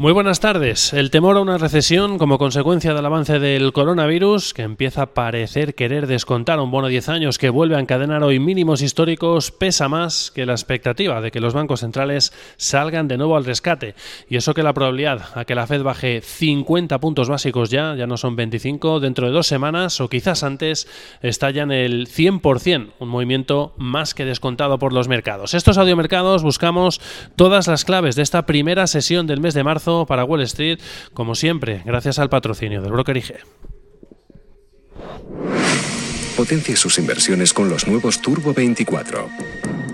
Muy buenas tardes. El temor a una recesión como consecuencia del avance del coronavirus, que empieza a parecer querer descontar un bono de 10 años que vuelve a encadenar hoy mínimos históricos, pesa más que la expectativa de que los bancos centrales salgan de nuevo al rescate. Y eso que la probabilidad a que la Fed baje 50 puntos básicos ya, ya no son 25, dentro de dos semanas o quizás antes, está ya en el 100%, un movimiento más que descontado por los mercados. Estos audiomercados buscamos todas las claves de esta primera sesión del mes de marzo para Wall Street, como siempre, gracias al patrocinio del broker IG. Potencie sus inversiones con los nuevos Turbo 24.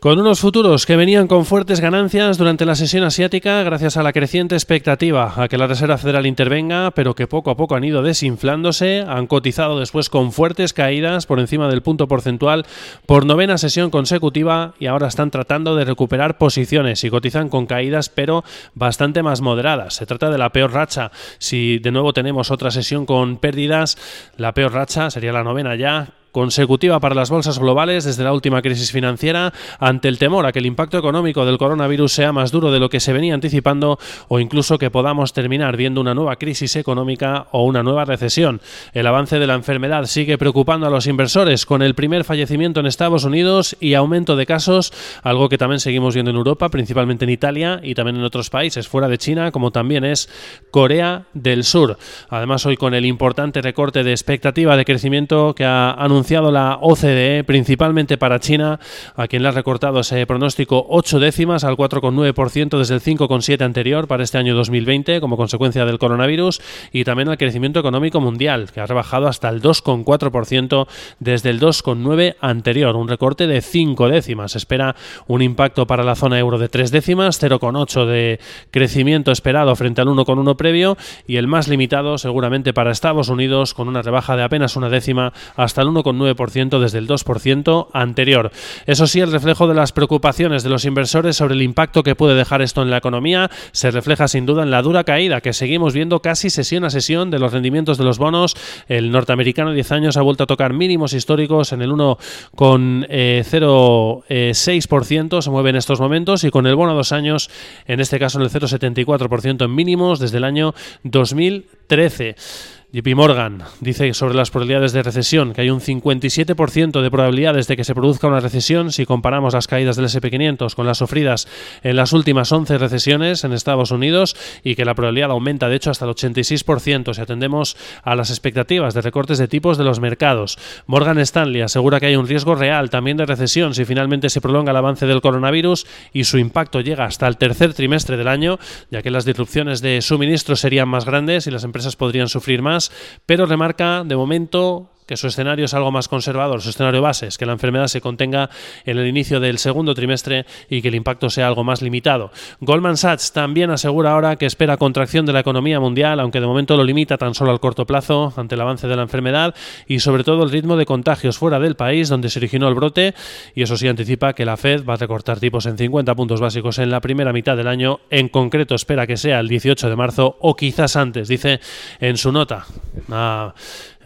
Con unos futuros que venían con fuertes ganancias durante la sesión asiática gracias a la creciente expectativa a que la Reserva Federal intervenga, pero que poco a poco han ido desinflándose, han cotizado después con fuertes caídas por encima del punto porcentual por novena sesión consecutiva y ahora están tratando de recuperar posiciones y cotizan con caídas pero bastante más moderadas. Se trata de la peor racha. Si de nuevo tenemos otra sesión con pérdidas, la peor racha sería la novena ya consecutiva para las bolsas globales desde la última crisis financiera ante el temor a que el impacto económico del coronavirus sea más duro de lo que se venía anticipando o incluso que podamos terminar viendo una nueva crisis económica o una nueva recesión. El avance de la enfermedad sigue preocupando a los inversores con el primer fallecimiento en Estados Unidos y aumento de casos, algo que también seguimos viendo en Europa, principalmente en Italia y también en otros países fuera de China, como también es Corea del Sur. Además, hoy con el importante recorte de expectativa de crecimiento que ha anunciado anunciado la OCDE, principalmente para China, a quien le ha recortado ese pronóstico 8 décimas al 4,9% desde el 5,7% anterior para este año 2020 como consecuencia del coronavirus y también al crecimiento económico mundial, que ha rebajado hasta el 2,4% desde el 2,9% anterior, un recorte de 5 décimas. Espera un impacto para la zona euro de 3 décimas, 0,8 de crecimiento esperado frente al 1,1 previo y el más limitado seguramente para Estados Unidos con una rebaja de apenas una décima hasta el 1, 9% desde el 2% anterior. Eso sí, el reflejo de las preocupaciones de los inversores sobre el impacto que puede dejar esto en la economía se refleja sin duda en la dura caída que seguimos viendo casi sesión a sesión de los rendimientos de los bonos. El norteamericano 10 años ha vuelto a tocar mínimos históricos en el 1,06% eh, se mueve en estos momentos y con el bono a dos años, en este caso en el 0,74% en mínimos desde el año 2013. JP Morgan dice sobre las probabilidades de recesión que hay un 57% de probabilidades de que se produzca una recesión si comparamos las caídas del SP500 con las sufridas en las últimas 11 recesiones en Estados Unidos y que la probabilidad aumenta de hecho hasta el 86% si atendemos a las expectativas de recortes de tipos de los mercados. Morgan Stanley asegura que hay un riesgo real también de recesión si finalmente se prolonga el avance del coronavirus y su impacto llega hasta el tercer trimestre del año, ya que las disrupciones de suministro serían más grandes y las empresas podrían sufrir más pero remarca de momento que su escenario es algo más conservador, su escenario base es que la enfermedad se contenga en el inicio del segundo trimestre y que el impacto sea algo más limitado. Goldman Sachs también asegura ahora que espera contracción de la economía mundial, aunque de momento lo limita tan solo al corto plazo ante el avance de la enfermedad y sobre todo el ritmo de contagios fuera del país donde se originó el brote y eso sí anticipa que la Fed va a recortar tipos en 50 puntos básicos en la primera mitad del año, en concreto espera que sea el 18 de marzo o quizás antes, dice en su nota.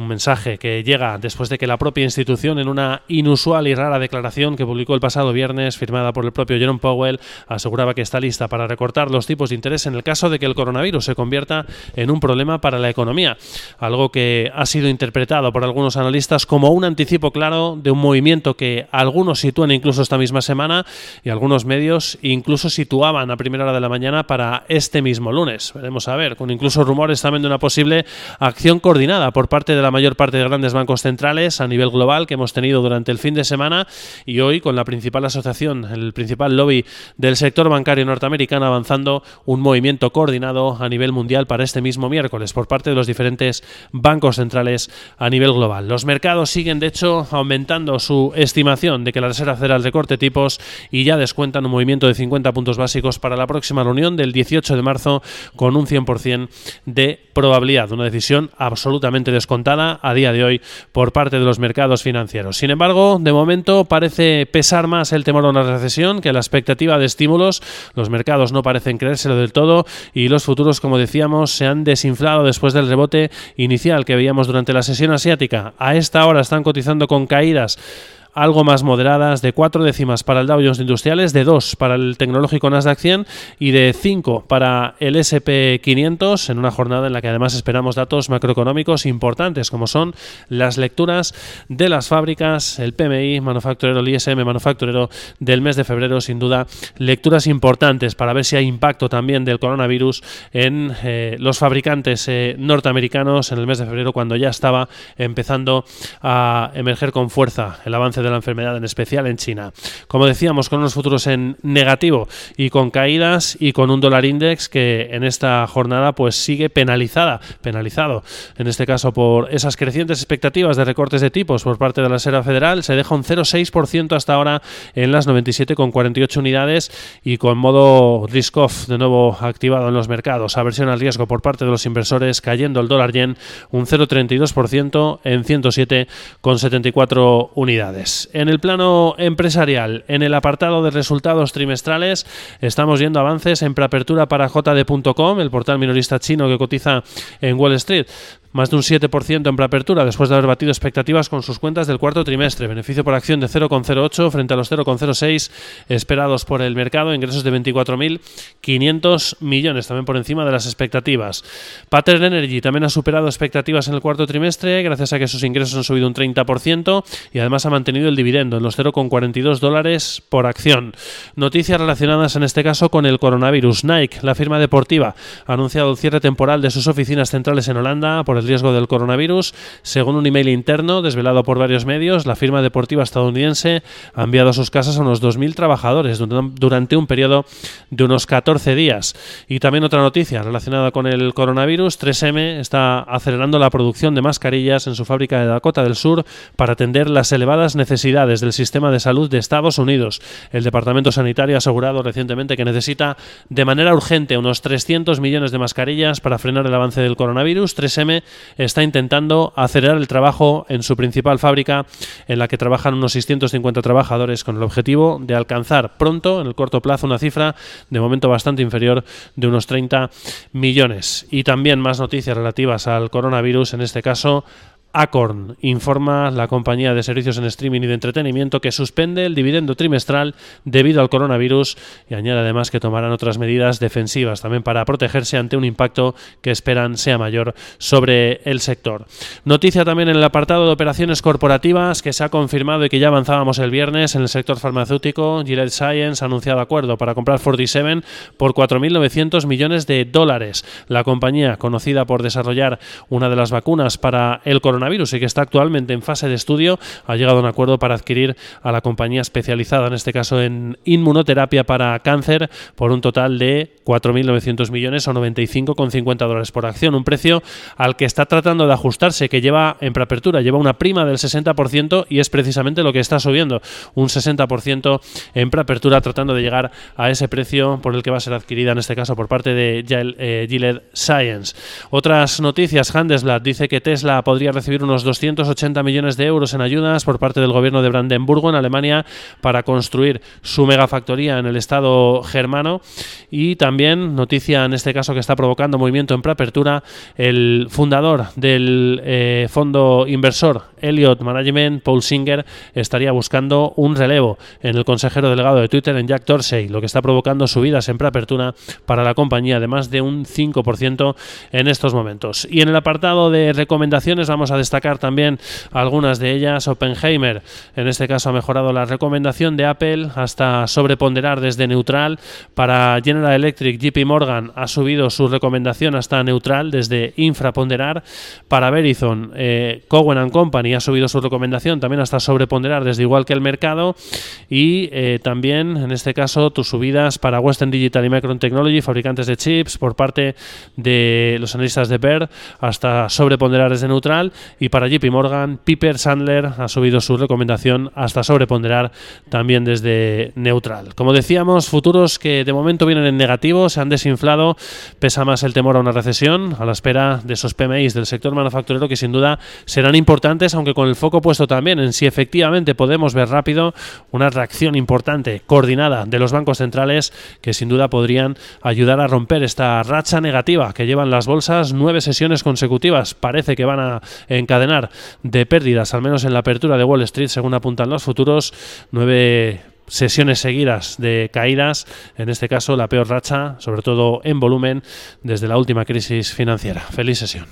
Un mensaje que llega después de que la propia institución, en una inusual y rara declaración que publicó el pasado viernes, firmada por el propio Jerome Powell, aseguraba que está lista para recortar los tipos de interés en el caso de que el coronavirus se convierta en un problema para la economía. Algo que ha sido interpretado por algunos analistas como un anticipo claro de un movimiento que algunos sitúan incluso esta misma semana y algunos medios incluso situaban a primera hora de la mañana para este mismo lunes. Veremos a ver, con incluso rumores también de una posible acción coordinada por parte de la mayor parte de grandes bancos centrales a nivel global que hemos tenido durante el fin de semana y hoy con la principal asociación, el principal lobby del sector bancario norteamericano avanzando un movimiento coordinado a nivel mundial para este mismo miércoles por parte de los diferentes bancos centrales a nivel global. Los mercados siguen de hecho aumentando su estimación de que la Reserva Federal recorte tipos y ya descuentan un movimiento de 50 puntos básicos para la próxima reunión del 18 de marzo con un 100% de probabilidad, una decisión absolutamente descontada a día de hoy por parte de los mercados financieros. Sin embargo, de momento parece pesar más el temor a una recesión que la expectativa de estímulos. Los mercados no parecen creérselo del todo y los futuros, como decíamos, se han desinflado después del rebote inicial que veíamos durante la sesión asiática. A esta hora están cotizando con caídas algo más moderadas, de cuatro décimas para el Dow Jones Industriales, de dos para el tecnológico Nasdaq 100 y de 5 para el SP 500 en una jornada en la que además esperamos datos macroeconómicos importantes como son las lecturas de las fábricas, el PMI manufacturero, el ISM manufacturero del mes de febrero, sin duda lecturas importantes para ver si hay impacto también del coronavirus en eh, los fabricantes eh, norteamericanos en el mes de febrero cuando ya estaba empezando a emerger con fuerza el avance de la enfermedad, en especial en China. Como decíamos, con unos futuros en negativo y con caídas y con un dólar index que en esta jornada pues sigue penalizada, penalizado en este caso por esas crecientes expectativas de recortes de tipos por parte de la Reserva Federal, se deja un 0,6% hasta ahora en las 97,48 unidades y con modo risk off de nuevo activado en los mercados, aversión al riesgo por parte de los inversores cayendo el dólar yen un 0,32% en 107,74 unidades. En el plano empresarial, en el apartado de resultados trimestrales, estamos viendo avances en preapertura para JD.com, el portal minorista chino que cotiza en Wall Street más de un 7% en preapertura después de haber batido expectativas con sus cuentas del cuarto trimestre. Beneficio por acción de 0,08 frente a los 0,06 esperados por el mercado. Ingresos de 24.500 millones, también por encima de las expectativas. Pattern Energy también ha superado expectativas en el cuarto trimestre gracias a que sus ingresos han subido un 30% y además ha mantenido el dividendo en los 0,42 dólares por acción. Noticias relacionadas en este caso con el coronavirus. Nike, la firma deportiva, ha anunciado el cierre temporal de sus oficinas centrales en Holanda por el riesgo del coronavirus. Según un email interno desvelado por varios medios, la firma deportiva estadounidense ha enviado a sus casas a unos 2.000 trabajadores durante un periodo de unos 14 días. Y también otra noticia relacionada con el coronavirus, 3M está acelerando la producción de mascarillas en su fábrica de Dakota del Sur para atender las elevadas necesidades del sistema de salud de Estados Unidos. El Departamento Sanitario ha asegurado recientemente que necesita de manera urgente unos 300 millones de mascarillas para frenar el avance del coronavirus. 3M está intentando acelerar el trabajo en su principal fábrica, en la que trabajan unos 650 trabajadores, con el objetivo de alcanzar pronto, en el corto plazo, una cifra de momento bastante inferior de unos 30 millones. Y también más noticias relativas al coronavirus, en este caso Acorn informa la compañía de servicios en streaming y de entretenimiento que suspende el dividendo trimestral debido al coronavirus y añade además que tomarán otras medidas defensivas también para protegerse ante un impacto que esperan sea mayor sobre el sector. Noticia también en el apartado de operaciones corporativas que se ha confirmado y que ya avanzábamos el viernes en el sector farmacéutico. Gilead Science ha anunciado acuerdo para comprar 47 por 4.900 millones de dólares. La compañía, conocida por desarrollar una de las vacunas para el coronavirus, coronavirus y que está actualmente en fase de estudio, ha llegado a un acuerdo para adquirir a la compañía especializada, en este caso en inmunoterapia para cáncer, por un total de 4.900 millones o 95,50 dólares por acción, un precio al que está tratando de ajustarse, que lleva en preapertura, lleva una prima del 60% y es precisamente lo que está subiendo, un 60% en preapertura, tratando de llegar a ese precio por el que va a ser adquirida, en este caso por parte de eh, Gilead Science. Otras noticias, Handelsblatt dice que Tesla podría recibir unos 280 millones de euros en ayudas por parte del gobierno de Brandenburgo en Alemania para construir su megafactoría en el estado germano y también noticia en este caso que está provocando movimiento en preapertura el fundador del eh, fondo inversor Elliott Management, Paul Singer, estaría buscando un relevo en el consejero delegado de Twitter en Jack Dorsey, lo que está provocando subidas en preapertura para la compañía de más de un 5% en estos momentos. Y en el apartado de recomendaciones vamos a destacar también algunas de ellas. Oppenheimer, en este caso, ha mejorado la recomendación de Apple hasta sobreponderar desde neutral. Para General Electric, JP Morgan ha subido su recomendación hasta neutral desde infraponderar. Para Verizon, eh, Cowen Company ha subido su recomendación también hasta sobreponderar desde igual que el mercado. Y eh, también, en este caso, tus subidas para Western Digital y Micron Technology, fabricantes de chips, por parte de los analistas de Baird, hasta sobreponderar desde neutral y para JP Morgan, Piper Sandler ha subido su recomendación hasta sobreponderar también desde neutral. Como decíamos, futuros que de momento vienen en negativo, se han desinflado, pesa más el temor a una recesión, a la espera de esos PMIs del sector manufacturero que sin duda serán importantes, aunque con el foco puesto también en si efectivamente podemos ver rápido una reacción importante, coordinada de los bancos centrales que sin duda podrían ayudar a romper esta racha negativa que llevan las bolsas nueve sesiones consecutivas. Parece que van a encadenar de pérdidas, al menos en la apertura de Wall Street, según apuntan los futuros, nueve sesiones seguidas de caídas, en este caso la peor racha, sobre todo en volumen, desde la última crisis financiera. Feliz sesión.